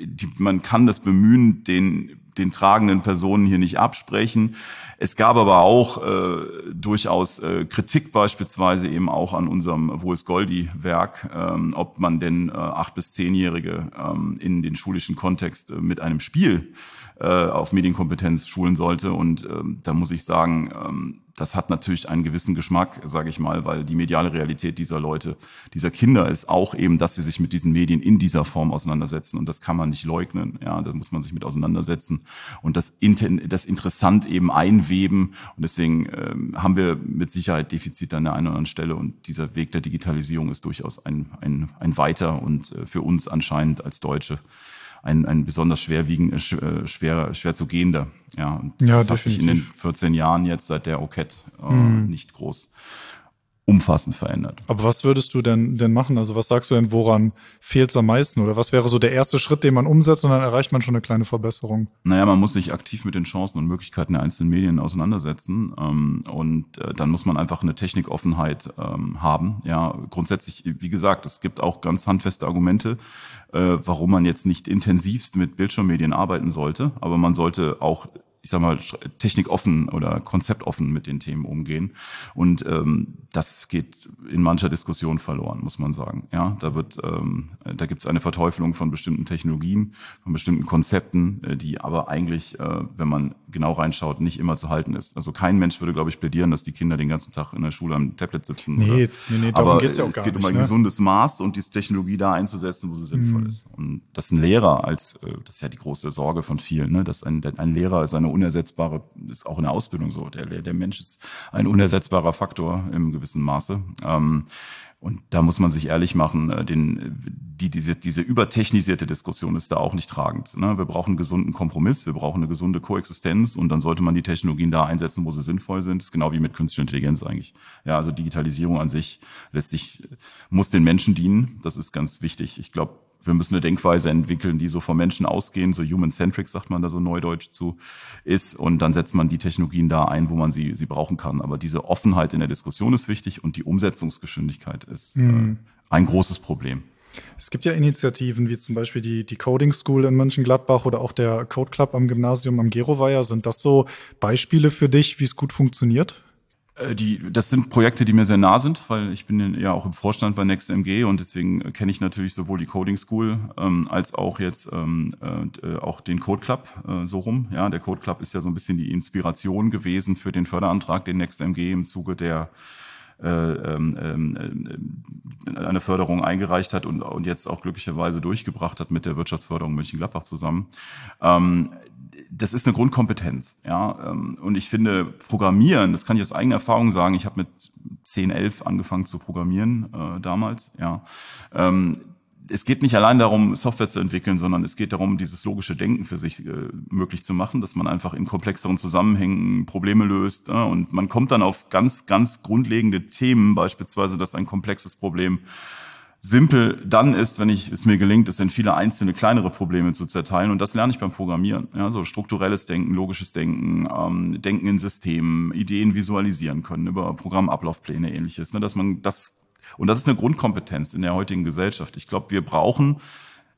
die, man kann das Bemühen, den den tragenden Personen hier nicht absprechen. Es gab aber auch äh, durchaus äh, Kritik beispielsweise eben auch an unserem Wo ist Goldi-Werk, ähm, ob man denn äh, acht- bis zehnjährige ähm, in den schulischen Kontext äh, mit einem Spiel äh, auf Medienkompetenz schulen sollte. Und ähm, da muss ich sagen, ähm, das hat natürlich einen gewissen Geschmack, sage ich mal, weil die mediale Realität dieser Leute, dieser Kinder ist auch eben, dass sie sich mit diesen Medien in dieser Form auseinandersetzen. Und das kann man nicht leugnen. Ja, da muss man sich mit auseinandersetzen und das, das interessant eben einweben. Und deswegen ähm, haben wir mit Sicherheit Defizite an der einen oder anderen Stelle. Und dieser Weg der Digitalisierung ist durchaus ein, ein, ein weiter und äh, für uns anscheinend als Deutsche ein, ein besonders schwerwiegend, äh, schwer, schwer zu gehender. Ja, und ja, das definitiv. hat sich in den 14 Jahren jetzt seit der OCAT äh, mhm. nicht groß umfassend verändert. Aber was würdest du denn, denn machen? Also was sagst du denn, woran fehlt es am meisten? Oder was wäre so der erste Schritt, den man umsetzt und dann erreicht man schon eine kleine Verbesserung? Naja, man muss sich aktiv mit den Chancen und Möglichkeiten der einzelnen Medien auseinandersetzen. Ähm, und äh, dann muss man einfach eine Technikoffenheit ähm, haben. Ja, grundsätzlich, wie gesagt, es gibt auch ganz handfeste Argumente, äh, warum man jetzt nicht intensivst mit Bildschirmmedien arbeiten sollte. Aber man sollte auch ich sag mal, technikoffen oder konzeptoffen mit den Themen umgehen. Und ähm, das geht in mancher Diskussion verloren, muss man sagen. Ja, da wird, ähm, da gibt es eine Verteufelung von bestimmten Technologien, von bestimmten Konzepten, äh, die aber eigentlich, äh, wenn man genau reinschaut, nicht immer zu halten ist. Also kein Mensch würde, glaube ich, plädieren, dass die Kinder den ganzen Tag in der Schule am Tablet sitzen. Nee, oder, nee, nee, darum aber geht's ja auch es gar geht nicht, um ein ne? gesundes Maß und diese Technologie da einzusetzen, wo sie sinnvoll mhm. ist. Und dass ein Lehrer als, äh, das ist ja die große Sorge von vielen, ne, dass ein, ein Lehrer ist eine unersetzbare, ist auch in der Ausbildung so. Der, der Mensch ist ein unersetzbarer Faktor im gewissen Maße. Ähm, und da muss man sich ehrlich machen, äh, den, die, diese, diese übertechnisierte Diskussion ist da auch nicht tragend. Ne? Wir brauchen einen gesunden Kompromiss, wir brauchen eine gesunde Koexistenz und dann sollte man die Technologien da einsetzen, wo sie sinnvoll sind. Das ist genau wie mit künstlicher Intelligenz eigentlich. Ja, also Digitalisierung an sich lässt sich, muss den Menschen dienen. Das ist ganz wichtig. Ich glaube, wir müssen eine Denkweise entwickeln, die so vom Menschen ausgehen, so human-centric, sagt man da so neudeutsch zu, ist. Und dann setzt man die Technologien da ein, wo man sie, sie brauchen kann. Aber diese Offenheit in der Diskussion ist wichtig und die Umsetzungsgeschwindigkeit ist mhm. äh, ein großes Problem. Es gibt ja Initiativen wie zum Beispiel die, die Coding School in Mönchengladbach oder auch der Code Club am Gymnasium am Geroweier. Sind das so Beispiele für dich, wie es gut funktioniert? Äh, die, das sind Projekte, die mir sehr nah sind, weil ich bin ja auch im Vorstand bei NextMG und deswegen kenne ich natürlich sowohl die Coding School ähm, als auch jetzt ähm, äh, auch den Code Club äh, so rum. Ja, der Code Club ist ja so ein bisschen die Inspiration gewesen für den Förderantrag, den NextMG im Zuge der äh, ähm, äh, eine Förderung eingereicht hat und, und jetzt auch glücklicherweise durchgebracht hat mit der Wirtschaftsförderung Mönchengladbach zusammen. Das ist eine Grundkompetenz, ja. Ähm, und ich finde, Programmieren, das kann ich aus eigener Erfahrung sagen. Ich habe mit 10, 11 angefangen zu programmieren äh, damals, ja. Ähm, es geht nicht allein darum, Software zu entwickeln, sondern es geht darum, dieses logische Denken für sich äh, möglich zu machen, dass man einfach in komplexeren Zusammenhängen Probleme löst. Äh, und man kommt dann auf ganz, ganz grundlegende Themen, beispielsweise, dass ein komplexes Problem simpel dann ist, wenn ich, es mir gelingt, es in viele einzelne kleinere Probleme zu zerteilen. Und das lerne ich beim Programmieren. Ja, so strukturelles Denken, logisches Denken, ähm, Denken in Systemen, Ideen visualisieren können über Programmablaufpläne, ähnliches. Ne, dass man das und das ist eine Grundkompetenz in der heutigen Gesellschaft. Ich glaube, wir brauchen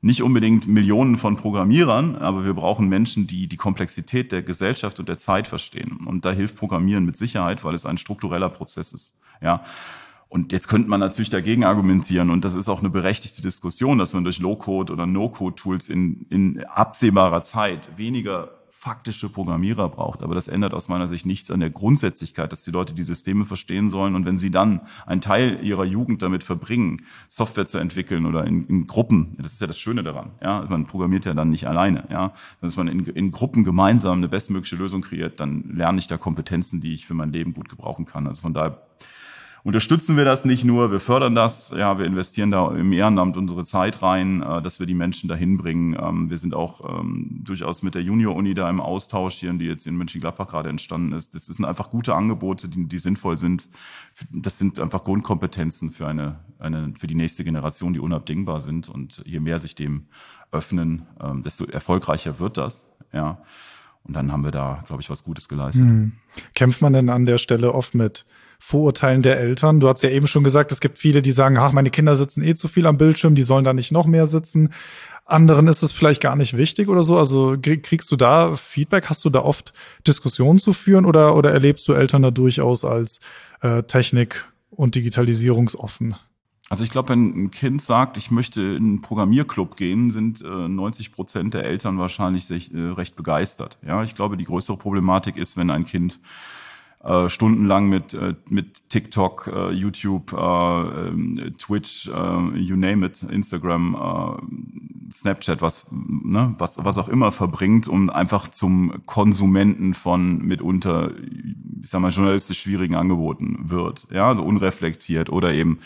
nicht unbedingt Millionen von Programmierern, aber wir brauchen Menschen, die die Komplexität der Gesellschaft und der Zeit verstehen. Und da hilft Programmieren mit Sicherheit, weil es ein struktureller Prozess ist. Ja. Und jetzt könnte man natürlich dagegen argumentieren, und das ist auch eine berechtigte Diskussion, dass man durch Low-Code oder No-Code-Tools in, in absehbarer Zeit weniger faktische Programmierer braucht. Aber das ändert aus meiner Sicht nichts an der Grundsätzlichkeit, dass die Leute die Systeme verstehen sollen. Und wenn sie dann einen Teil ihrer Jugend damit verbringen, Software zu entwickeln oder in, in Gruppen, das ist ja das Schöne daran. Ja, man programmiert ja dann nicht alleine. Ja, dass man in, in Gruppen gemeinsam eine bestmögliche Lösung kreiert, dann lerne ich da Kompetenzen, die ich für mein Leben gut gebrauchen kann. Also von daher unterstützen wir das nicht nur, wir fördern das, ja, wir investieren da im Ehrenamt unsere Zeit rein, äh, dass wir die Menschen dahin bringen. Ähm, wir sind auch ähm, durchaus mit der Junior-Uni da im Austausch hier, die jetzt in Mönchengladbach gerade entstanden ist. Das sind einfach gute Angebote, die, die sinnvoll sind. Das sind einfach Grundkompetenzen für eine, eine, für die nächste Generation, die unabdingbar sind. Und je mehr sich dem öffnen, ähm, desto erfolgreicher wird das, ja. Und dann haben wir da, glaube ich, was Gutes geleistet. Mhm. Kämpft man denn an der Stelle oft mit Vorurteilen der Eltern. Du hast ja eben schon gesagt, es gibt viele, die sagen, ach, meine Kinder sitzen eh zu viel am Bildschirm, die sollen da nicht noch mehr sitzen. Anderen ist es vielleicht gar nicht wichtig oder so. Also kriegst du da Feedback? Hast du da oft Diskussionen zu führen oder, oder erlebst du Eltern da durchaus als äh, Technik- und Digitalisierungsoffen? Also ich glaube, wenn ein Kind sagt, ich möchte in einen Programmierclub gehen, sind äh, 90 Prozent der Eltern wahrscheinlich sich, äh, recht begeistert. Ja, ich glaube, die größere Problematik ist, wenn ein Kind äh, stundenlang mit, äh, mit TikTok, äh, YouTube, äh, ähm, Twitch, äh, you name it, Instagram, äh, Snapchat, was, ne, was, was auch immer verbringt, um einfach zum Konsumenten von mitunter, ich sag mal, journalistisch schwierigen Angeboten wird. Ja, also unreflektiert oder eben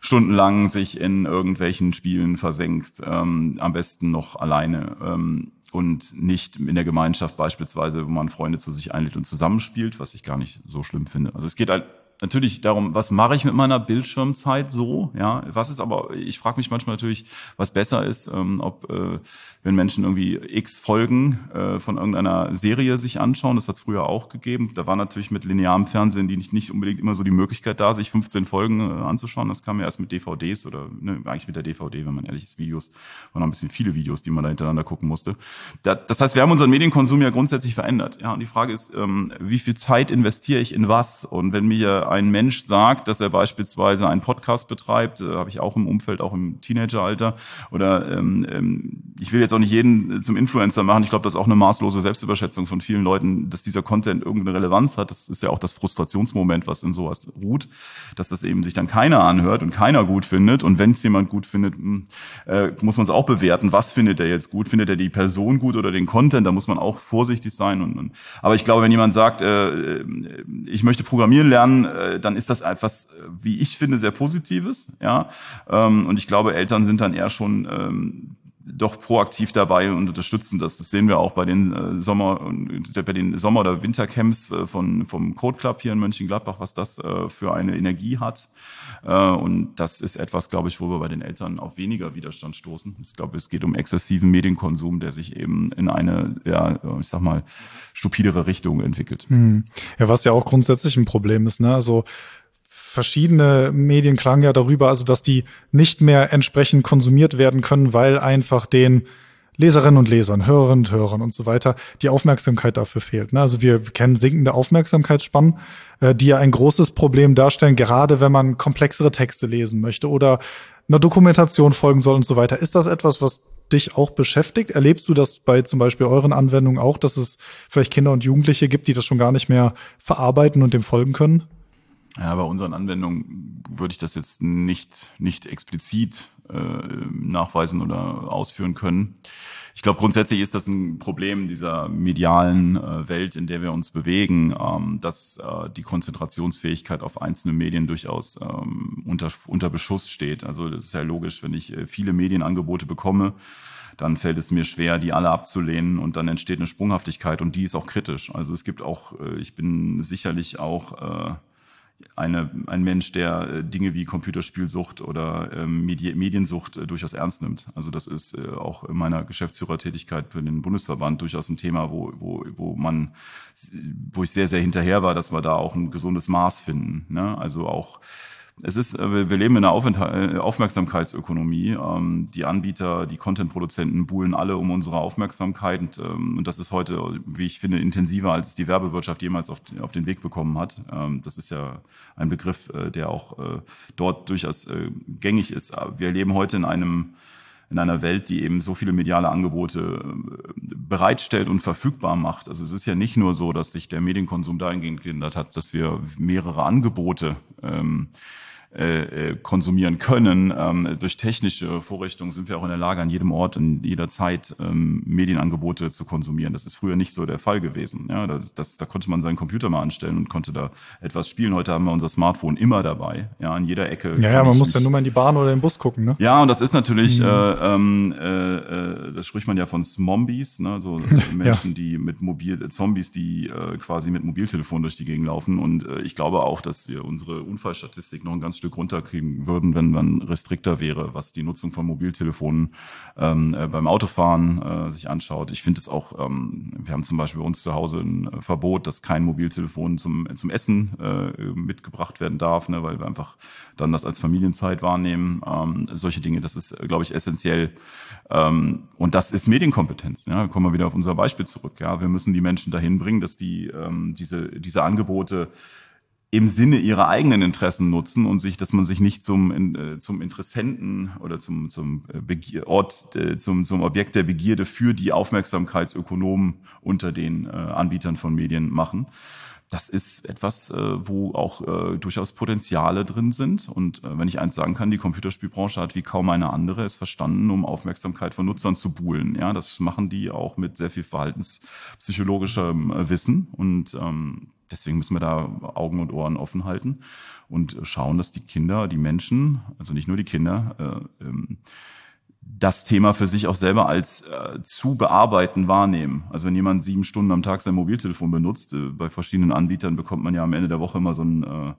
stundenlang sich in irgendwelchen Spielen versenkt, ähm, am besten noch alleine. Ähm, und nicht in der Gemeinschaft beispielsweise, wo man Freunde zu sich einlädt und zusammenspielt, was ich gar nicht so schlimm finde. Also es geht halt natürlich darum, was mache ich mit meiner Bildschirmzeit so, ja, was ist aber, ich frage mich manchmal natürlich, was besser ist, ähm, ob äh, wenn Menschen irgendwie x Folgen äh, von irgendeiner Serie sich anschauen, das hat es früher auch gegeben, da war natürlich mit linearem Fernsehen die nicht, nicht unbedingt immer so die Möglichkeit da, sich 15 Folgen äh, anzuschauen, das kam ja erst mit DVDs oder ne, eigentlich mit der DVD, wenn man ehrlich ist, Videos, waren noch ein bisschen viele Videos, die man da hintereinander gucken musste. Da, das heißt, wir haben unseren Medienkonsum ja grundsätzlich verändert, ja, und die Frage ist, ähm, wie viel Zeit investiere ich in was? Und wenn mir ein Mensch sagt, dass er beispielsweise einen Podcast betreibt, äh, habe ich auch im Umfeld, auch im Teenageralter, oder ähm, ähm, ich will jetzt auch nicht jeden zum Influencer machen. Ich glaube, das ist auch eine maßlose Selbstüberschätzung von vielen Leuten, dass dieser Content irgendeine Relevanz hat. Das ist ja auch das Frustrationsmoment, was in sowas ruht, dass das eben sich dann keiner anhört und keiner gut findet. Und wenn es jemand gut findet, hm, äh, muss man es auch bewerten. Was findet er jetzt gut? Findet er die Person gut oder den Content? Da muss man auch vorsichtig sein. Und, und aber ich glaube, wenn jemand sagt, äh, äh ich möchte programmieren lernen, äh, äh, dann ist das etwas, wie ich finde, sehr Positives. Ja, ähm, und ich glaube, Eltern sind dann eher schon ähm, doch proaktiv dabei und unterstützen das. Das sehen wir auch bei den äh, Sommer bei den Sommer- oder Wintercamps äh, von vom Code Club hier in Mönchengladbach, was das äh, für eine Energie hat. Und das ist etwas, glaube ich, wo wir bei den Eltern auf weniger Widerstand stoßen. Ich glaube, es geht um exzessiven Medienkonsum, der sich eben in eine, ja, ich sag mal, stupidere Richtung entwickelt. Hm. Ja, was ja auch grundsätzlich ein Problem ist, ne? Also verschiedene Medien klangen ja darüber, also dass die nicht mehr entsprechend konsumiert werden können, weil einfach den Leserinnen und Lesern, Hörerinnen und Hörern und so weiter die Aufmerksamkeit dafür fehlt. Ne? Also wir kennen sinkende Aufmerksamkeitsspannen, äh, die ja ein großes Problem darstellen, gerade wenn man komplexere Texte lesen möchte oder einer Dokumentation folgen soll und so weiter. Ist das etwas, was dich auch beschäftigt? Erlebst du das bei zum Beispiel euren Anwendungen auch, dass es vielleicht Kinder und Jugendliche gibt, die das schon gar nicht mehr verarbeiten und dem folgen können? Ja, bei unseren Anwendungen würde ich das jetzt nicht, nicht explizit äh, nachweisen oder ausführen können. Ich glaube, grundsätzlich ist das ein Problem dieser medialen äh, Welt, in der wir uns bewegen, ähm, dass äh, die Konzentrationsfähigkeit auf einzelne Medien durchaus ähm, unter, unter Beschuss steht. Also das ist ja logisch, wenn ich äh, viele Medienangebote bekomme, dann fällt es mir schwer, die alle abzulehnen und dann entsteht eine Sprunghaftigkeit und die ist auch kritisch. Also es gibt auch, äh, ich bin sicherlich auch äh, eine, ein Mensch, der äh, Dinge wie Computerspielsucht oder ähm, Medi Mediensucht äh, durchaus ernst nimmt. Also das ist äh, auch in meiner Geschäftsführertätigkeit für den Bundesverband durchaus ein Thema, wo, wo, wo man, wo ich sehr, sehr hinterher war, dass wir da auch ein gesundes Maß finden. Ne? Also auch es ist, äh, wir leben in einer äh, Aufmerksamkeitsökonomie. Ähm, die Anbieter, die Content-Produzenten buhlen alle um unsere Aufmerksamkeit und, ähm, und das ist heute, wie ich finde, intensiver, als es die Werbewirtschaft jemals auf, auf den Weg bekommen hat. Ähm, das ist ja ein Begriff, äh, der auch dort durchaus gängig ist. Wir leben heute in einem in einer Welt, die eben so viele mediale Angebote bereitstellt und verfügbar macht. Also es ist ja nicht nur so, dass sich der Medienkonsum dahingehend geändert hat, dass wir mehrere Angebote ähm, äh, äh, konsumieren können. Ähm, durch technische Vorrichtungen sind wir auch in der Lage, an jedem Ort, in jeder Zeit ähm, Medienangebote zu konsumieren. Das ist früher nicht so der Fall gewesen. Ja, das, das, da konnte man seinen Computer mal anstellen und konnte da etwas spielen. Heute haben wir unser Smartphone immer dabei, ja, an jeder Ecke. Ja, ja man muss ja nur mal in die Bahn oder den Bus gucken, ne? Ja, und das ist natürlich, mhm. äh, ähm, äh, äh, das spricht man ja von Zombies, ne, so Menschen, ja. die mit Mobil, äh, Zombies, die äh, quasi mit Mobiltelefon durch die Gegend laufen. Und äh, ich glaube auch, dass wir unsere Unfallstatistik noch ein ganz Stück runterkriegen würden, wenn man restrikter wäre, was die Nutzung von Mobiltelefonen ähm, äh, beim Autofahren äh, sich anschaut. Ich finde es auch, ähm, wir haben zum Beispiel bei uns zu Hause ein äh, Verbot, dass kein Mobiltelefon zum, zum Essen äh, mitgebracht werden darf, ne, weil wir einfach dann das als Familienzeit wahrnehmen. Ähm, solche Dinge, das ist, glaube ich, essentiell. Ähm, und das ist Medienkompetenz. Ja, kommen wir wieder auf unser Beispiel zurück. Ja, wir müssen die Menschen dahin bringen, dass die ähm, diese diese Angebote im Sinne ihrer eigenen Interessen nutzen und sich, dass man sich nicht zum, äh, zum Interessenten oder zum, zum äh, Begier Ort, äh, zum, zum Objekt der Begierde für die Aufmerksamkeitsökonomen unter den Anbietern von Medien machen. Das ist etwas, wo auch durchaus Potenziale drin sind. Und wenn ich eins sagen kann, die Computerspielbranche hat wie kaum eine andere es verstanden, um Aufmerksamkeit von Nutzern zu buhlen. Ja, das machen die auch mit sehr viel verhaltenspsychologischem Wissen. Und ähm, deswegen müssen wir da Augen und Ohren offen halten und schauen, dass die Kinder, die Menschen, also nicht nur die Kinder, äh, ähm, das Thema für sich auch selber als äh, zu bearbeiten wahrnehmen. Also wenn jemand sieben Stunden am Tag sein Mobiltelefon benutzt, äh, bei verschiedenen Anbietern bekommt man ja am Ende der Woche immer so ein äh,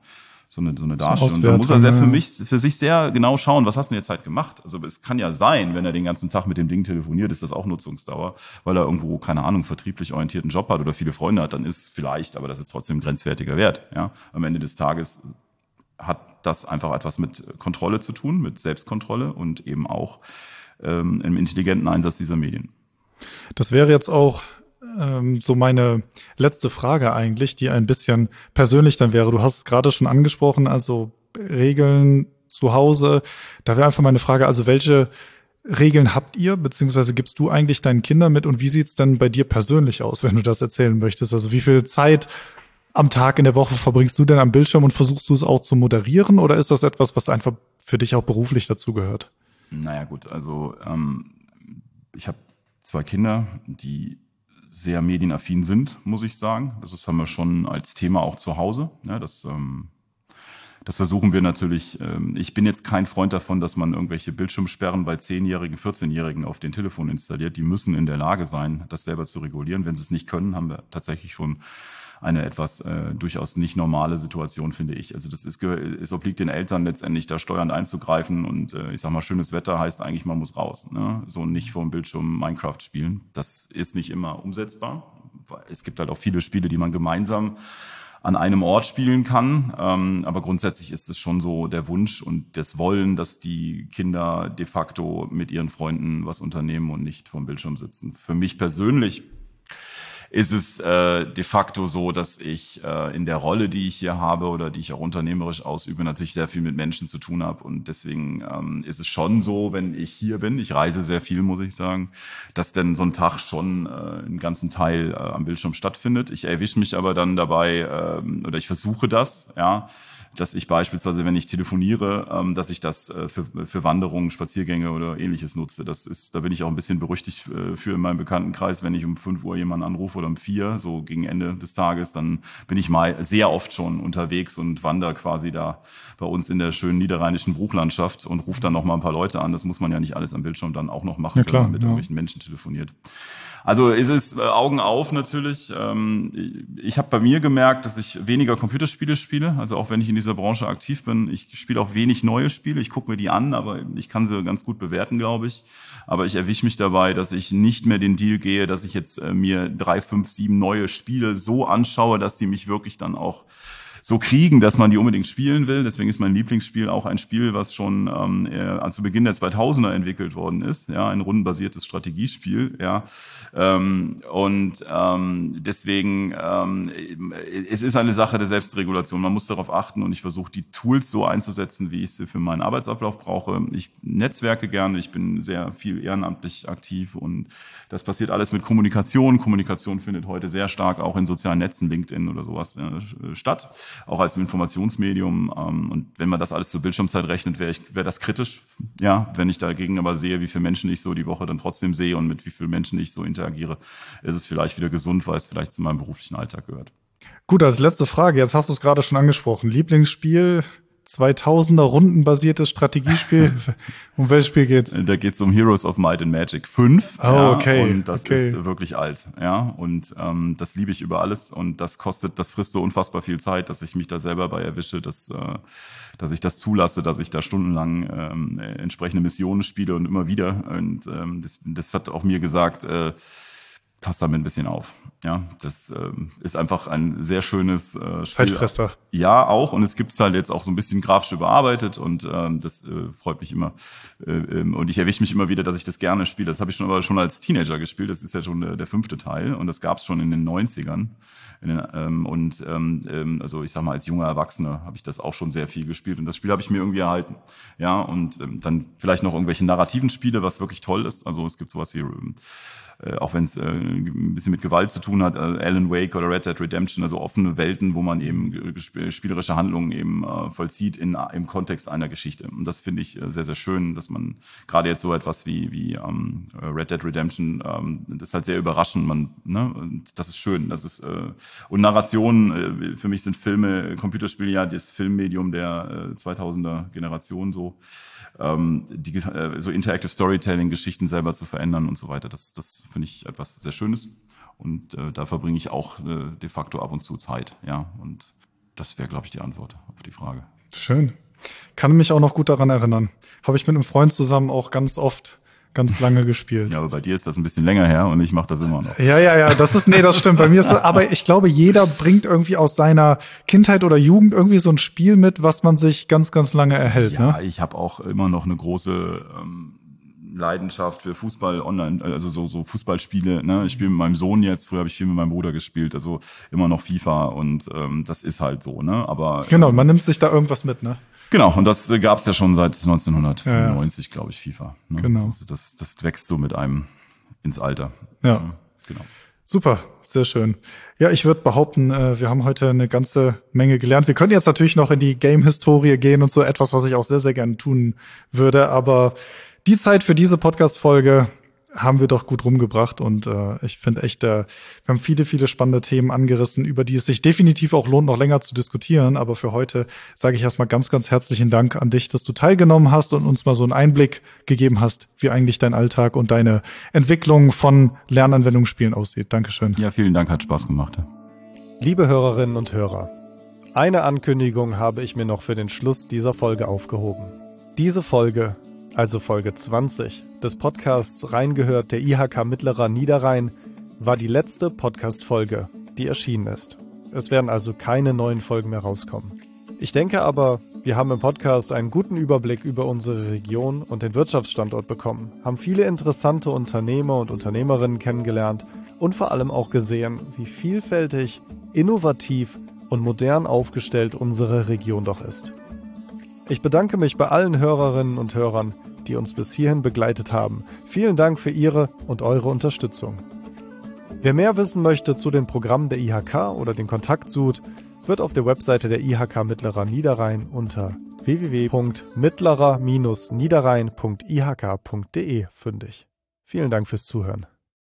so eine, so eine Darstellung. Da muss er sehr für mich, für sich sehr genau schauen, was hast du denn jetzt halt gemacht? Also es kann ja sein, wenn er den ganzen Tag mit dem Ding telefoniert, ist das auch Nutzungsdauer, weil er irgendwo, keine Ahnung, vertrieblich orientierten Job hat oder viele Freunde hat, dann ist vielleicht, aber das ist trotzdem grenzwertiger Wert. Ja? Am Ende des Tages hat das einfach etwas mit Kontrolle zu tun, mit Selbstkontrolle und eben auch ähm, im intelligenten Einsatz dieser Medien. Das wäre jetzt auch ähm, so meine letzte Frage eigentlich, die ein bisschen persönlich dann wäre. Du hast es gerade schon angesprochen, also Regeln zu Hause. Da wäre einfach meine Frage, also welche Regeln habt ihr, beziehungsweise gibst du eigentlich deinen Kindern mit und wie sieht's denn bei dir persönlich aus, wenn du das erzählen möchtest? Also wie viel Zeit am Tag in der Woche verbringst du denn am Bildschirm und versuchst du es auch zu moderieren oder ist das etwas, was einfach für dich auch beruflich dazugehört? Naja gut, also ähm, ich habe zwei Kinder, die sehr medienaffin sind, muss ich sagen. Das haben wir schon als Thema auch zu Hause. Ja, das, ähm, das versuchen wir natürlich. Ähm, ich bin jetzt kein Freund davon, dass man irgendwelche Bildschirmsperren bei 10-Jährigen, 14-Jährigen auf den Telefon installiert. Die müssen in der Lage sein, das selber zu regulieren. Wenn sie es nicht können, haben wir tatsächlich schon eine etwas äh, durchaus nicht normale Situation, finde ich. Also das ist, es obliegt den Eltern letztendlich da steuernd einzugreifen und äh, ich sag mal, schönes Wetter heißt eigentlich, man muss raus. Ne? So nicht vor dem Bildschirm Minecraft spielen. Das ist nicht immer umsetzbar. Es gibt halt auch viele Spiele, die man gemeinsam an einem Ort spielen kann. Ähm, aber grundsätzlich ist es schon so der Wunsch und das Wollen, dass die Kinder de facto mit ihren Freunden was unternehmen und nicht vom Bildschirm sitzen. Für mich persönlich ist es äh, de facto so, dass ich äh, in der Rolle, die ich hier habe oder die ich auch unternehmerisch ausübe, natürlich sehr viel mit Menschen zu tun habe. Und deswegen ähm, ist es schon so, wenn ich hier bin, ich reise sehr viel, muss ich sagen, dass denn so ein Tag schon äh, einen ganzen Teil äh, am Bildschirm stattfindet. Ich erwische mich aber dann dabei, äh, oder ich versuche das, ja, dass ich beispielsweise, wenn ich telefoniere, ähm, dass ich das äh, für, für Wanderungen, Spaziergänge oder ähnliches nutze. Das ist, da bin ich auch ein bisschen berüchtigt äh, für in meinem Bekanntenkreis, wenn ich um fünf Uhr jemanden anrufe oder um vier, so gegen Ende des Tages, dann bin ich mal sehr oft schon unterwegs und wandere quasi da bei uns in der schönen niederrheinischen Bruchlandschaft und rufe dann noch mal ein paar Leute an. Das muss man ja nicht alles am Bildschirm dann auch noch machen, ja, klar, wenn man mit ja. irgendwelchen Menschen telefoniert. Also ist es äh, Augen auf natürlich. Ähm, ich habe bei mir gemerkt, dass ich weniger Computerspiele spiele. Also auch wenn ich in dieser Branche aktiv bin, ich spiele auch wenig neue Spiele. Ich gucke mir die an, aber ich kann sie ganz gut bewerten, glaube ich. Aber ich erwische mich dabei, dass ich nicht mehr den Deal gehe, dass ich jetzt äh, mir drei, fünf, sieben neue Spiele so anschaue, dass die mich wirklich dann auch so kriegen, dass man die unbedingt spielen will. Deswegen ist mein Lieblingsspiel auch ein Spiel, was schon ähm, äh, zu Beginn der 2000er entwickelt worden ist. Ja, ein rundenbasiertes Strategiespiel. Ja, ähm, und ähm, deswegen ähm, es ist eine Sache der Selbstregulation. Man muss darauf achten und ich versuche die Tools so einzusetzen, wie ich sie für meinen Arbeitsablauf brauche. Ich netzwerke gerne. Ich bin sehr viel ehrenamtlich aktiv und das passiert alles mit Kommunikation. Kommunikation findet heute sehr stark auch in sozialen Netzen, LinkedIn oder sowas äh, statt auch als Informationsmedium. Ähm, und wenn man das alles zur Bildschirmzeit rechnet, wäre wär das kritisch. Ja, wenn ich dagegen aber sehe, wie viele Menschen ich so die Woche dann trotzdem sehe und mit wie vielen Menschen ich so interagiere, ist es vielleicht wieder gesund, weil es vielleicht zu meinem beruflichen Alltag gehört. Gut, als letzte Frage, jetzt hast du es gerade schon angesprochen. Lieblingsspiel, 2000er rundenbasiertes Strategiespiel. um welches Spiel geht's? Da geht's um Heroes of Might and Magic 5. Oh, ja, okay. Und das okay. ist wirklich alt, ja. Und ähm, das liebe ich über alles. Und das kostet, das frisst so unfassbar viel Zeit, dass ich mich da selber bei erwische, dass, äh, dass ich das zulasse, dass ich da stundenlang ähm, entsprechende Missionen spiele und immer wieder. Und ähm, das, das hat auch mir gesagt, äh, passt damit ein bisschen auf. Ja, das ähm, ist einfach ein sehr schönes äh, Spiel. Zeitfresser. Ja, auch. Und es gibt's halt jetzt auch so ein bisschen grafisch überarbeitet und ähm, das äh, freut mich immer. Äh, ähm, und ich erwische mich immer wieder, dass ich das gerne spiele. Das habe ich schon aber schon als Teenager gespielt. Das ist ja schon der, der fünfte Teil und das gab's schon in den 90ern. In den, ähm, und ähm, ähm, also ich sag mal, als junger Erwachsener habe ich das auch schon sehr viel gespielt. Und das Spiel habe ich mir irgendwie erhalten. Ja, und ähm, dann vielleicht noch irgendwelche narrativen Spiele, was wirklich toll ist. Also es gibt sowas wie ähm, äh, auch wenn es äh, ein bisschen mit Gewalt zu tun hat, äh, Alan Wake oder Red Dead Redemption, also offene Welten, wo man eben spielerische Handlungen eben äh, vollzieht in, im Kontext einer Geschichte. Und das finde ich äh, sehr, sehr schön, dass man gerade jetzt so etwas wie, wie ähm, Red Dead Redemption, ähm, das ist halt sehr überraschend. Man, ne? Und das ist schön. Das ist, äh, und Narrationen, äh, für mich sind Filme, Computerspiele ja das Filmmedium der äh, 2000er Generation so ähm, die, äh, so Interactive Storytelling-Geschichten selber zu verändern und so weiter. Das, das finde ich etwas sehr Schönes. Und äh, da verbringe ich auch äh, de facto ab und zu Zeit. Ja, und das wäre, glaube ich, die Antwort auf die Frage. Schön. Kann mich auch noch gut daran erinnern. Habe ich mit einem Freund zusammen auch ganz oft ganz lange gespielt. Ja, aber bei dir ist das ein bisschen länger her und ich mache das immer noch. Ja, ja, ja, das ist, nee, das stimmt. Bei mir ist das, aber ich glaube, jeder bringt irgendwie aus seiner Kindheit oder Jugend irgendwie so ein Spiel mit, was man sich ganz, ganz lange erhält. Ja, ne? ich habe auch immer noch eine große ähm, Leidenschaft für Fußball online, also so, so Fußballspiele. Ne? Ich spiele mit meinem Sohn jetzt, früher habe ich viel mit meinem Bruder gespielt, also immer noch FIFA und ähm, das ist halt so, ne? Aber Genau, man nimmt sich da irgendwas mit, ne? Genau, und das äh, gab es ja schon seit 1995, ja, ja. glaube ich, FIFA. Ne? Genau. Also das, das wächst so mit einem ins Alter. Ja. ja genau. Super, sehr schön. Ja, ich würde behaupten, äh, wir haben heute eine ganze Menge gelernt. Wir können jetzt natürlich noch in die Game-Historie gehen und so etwas, was ich auch sehr, sehr gerne tun würde. Aber die Zeit für diese Podcast-Folge haben wir doch gut rumgebracht und äh, ich finde echt, äh, wir haben viele, viele spannende Themen angerissen, über die es sich definitiv auch lohnt, noch länger zu diskutieren. Aber für heute sage ich erstmal ganz, ganz herzlichen Dank an dich, dass du teilgenommen hast und uns mal so einen Einblick gegeben hast, wie eigentlich dein Alltag und deine Entwicklung von Lernanwendungsspielen aussieht. Dankeschön. Ja, vielen Dank, hat Spaß gemacht. Liebe Hörerinnen und Hörer, eine Ankündigung habe ich mir noch für den Schluss dieser Folge aufgehoben. Diese Folge also Folge 20 des Podcasts Reingehört der IHK Mittlerer Niederrhein, war die letzte Podcast-Folge, die erschienen ist. Es werden also keine neuen Folgen mehr rauskommen. Ich denke aber, wir haben im Podcast einen guten Überblick über unsere Region und den Wirtschaftsstandort bekommen, haben viele interessante Unternehmer und Unternehmerinnen kennengelernt und vor allem auch gesehen, wie vielfältig, innovativ und modern aufgestellt unsere Region doch ist. Ich bedanke mich bei allen Hörerinnen und Hörern, die uns bis hierhin begleitet haben. Vielen Dank für Ihre und eure Unterstützung. Wer mehr wissen möchte zu den Programmen der IHK oder den Kontakt sucht, wird auf der Webseite der IHK Mittlerer Niederrhein unter www.mittlerer-niederrhein.ihk.de fündig. Vielen Dank fürs Zuhören.